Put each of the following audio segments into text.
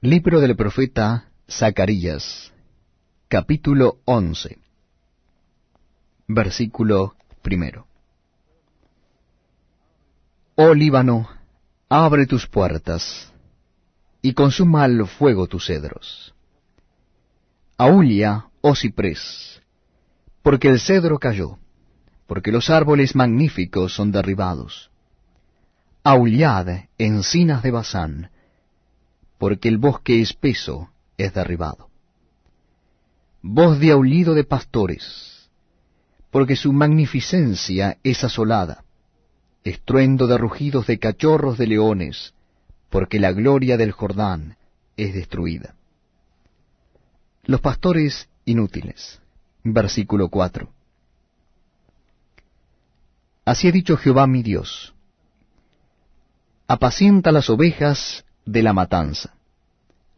Libro del profeta Zacarías, capítulo 11, versículo primero. Oh Líbano, abre tus puertas, y consuma al fuego tus cedros. Aúlla, oh ciprés, porque el cedro cayó, porque los árboles magníficos son derribados. Aullad, encinas de Basán, porque el bosque espeso es derribado. Voz de aullido de pastores, porque su magnificencia es asolada, estruendo de rugidos de cachorros de leones, porque la gloria del Jordán es destruida. Los pastores inútiles. Versículo 4. Así ha dicho Jehová mi Dios. Apacienta las ovejas de la matanza,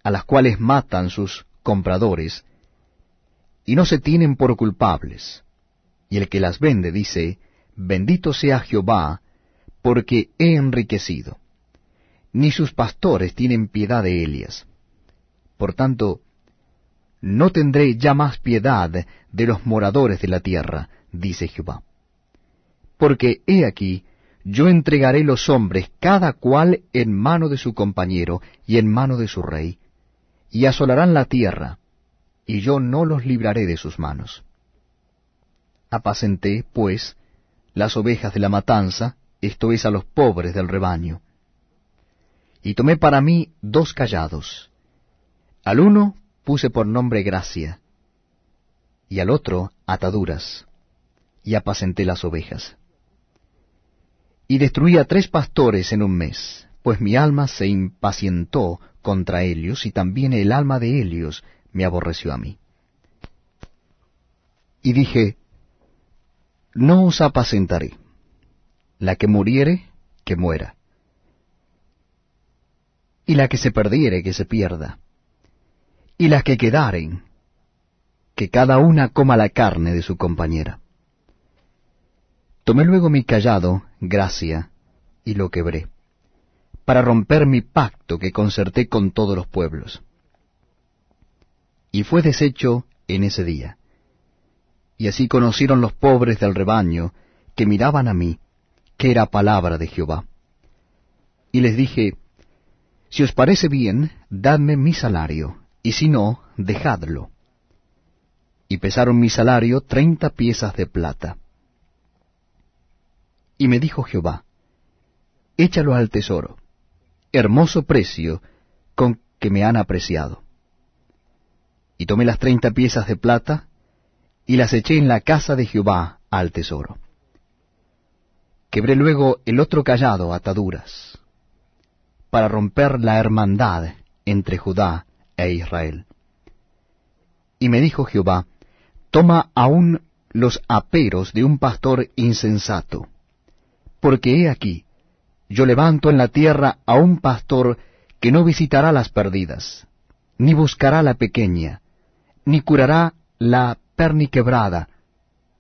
a las cuales matan sus compradores, y no se tienen por culpables. Y el que las vende dice, Bendito sea Jehová, porque he enriquecido. Ni sus pastores tienen piedad de ellas. Por tanto, no tendré ya más piedad de los moradores de la tierra, dice Jehová. Porque he aquí, yo entregaré los hombres cada cual en mano de su compañero y en mano de su rey, y asolarán la tierra, y yo no los libraré de sus manos. Apacenté, pues, las ovejas de la matanza, esto es a los pobres del rebaño. Y tomé para mí dos callados. Al uno puse por nombre gracia, y al otro ataduras, y apacenté las ovejas y destruí a tres pastores en un mes, pues mi alma se impacientó contra ellos, y también el alma de ellos me aborreció a mí. Y dije, No os apacentaré, la que muriere, que muera, y la que se perdiere, que se pierda, y las que quedaren, que cada una coma la carne de su compañera. Tomé luego mi callado, gracia, y lo quebré, para romper mi pacto que concerté con todos los pueblos. Y fue deshecho en ese día. Y así conocieron los pobres del rebaño, que miraban a mí, que era palabra de Jehová. Y les dije, Si os parece bien, dadme mi salario, y si no, dejadlo. Y pesaron mi salario treinta piezas de plata. Y me dijo Jehová, échalo al tesoro, hermoso precio con que me han apreciado. Y tomé las treinta piezas de plata, y las eché en la casa de Jehová al tesoro. Quebré luego el otro callado ataduras, para romper la hermandad entre Judá e Israel. Y me dijo Jehová, toma aún los aperos de un pastor insensato, porque he aquí, yo levanto en la tierra a un pastor que no visitará las perdidas, ni buscará la pequeña, ni curará la perniquebrada,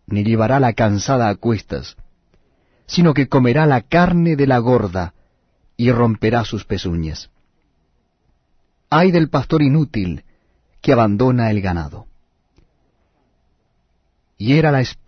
ni llevará la cansada a cuestas, sino que comerá la carne de la gorda y romperá sus pezuñas. Ay del pastor inútil que abandona el ganado. Y era la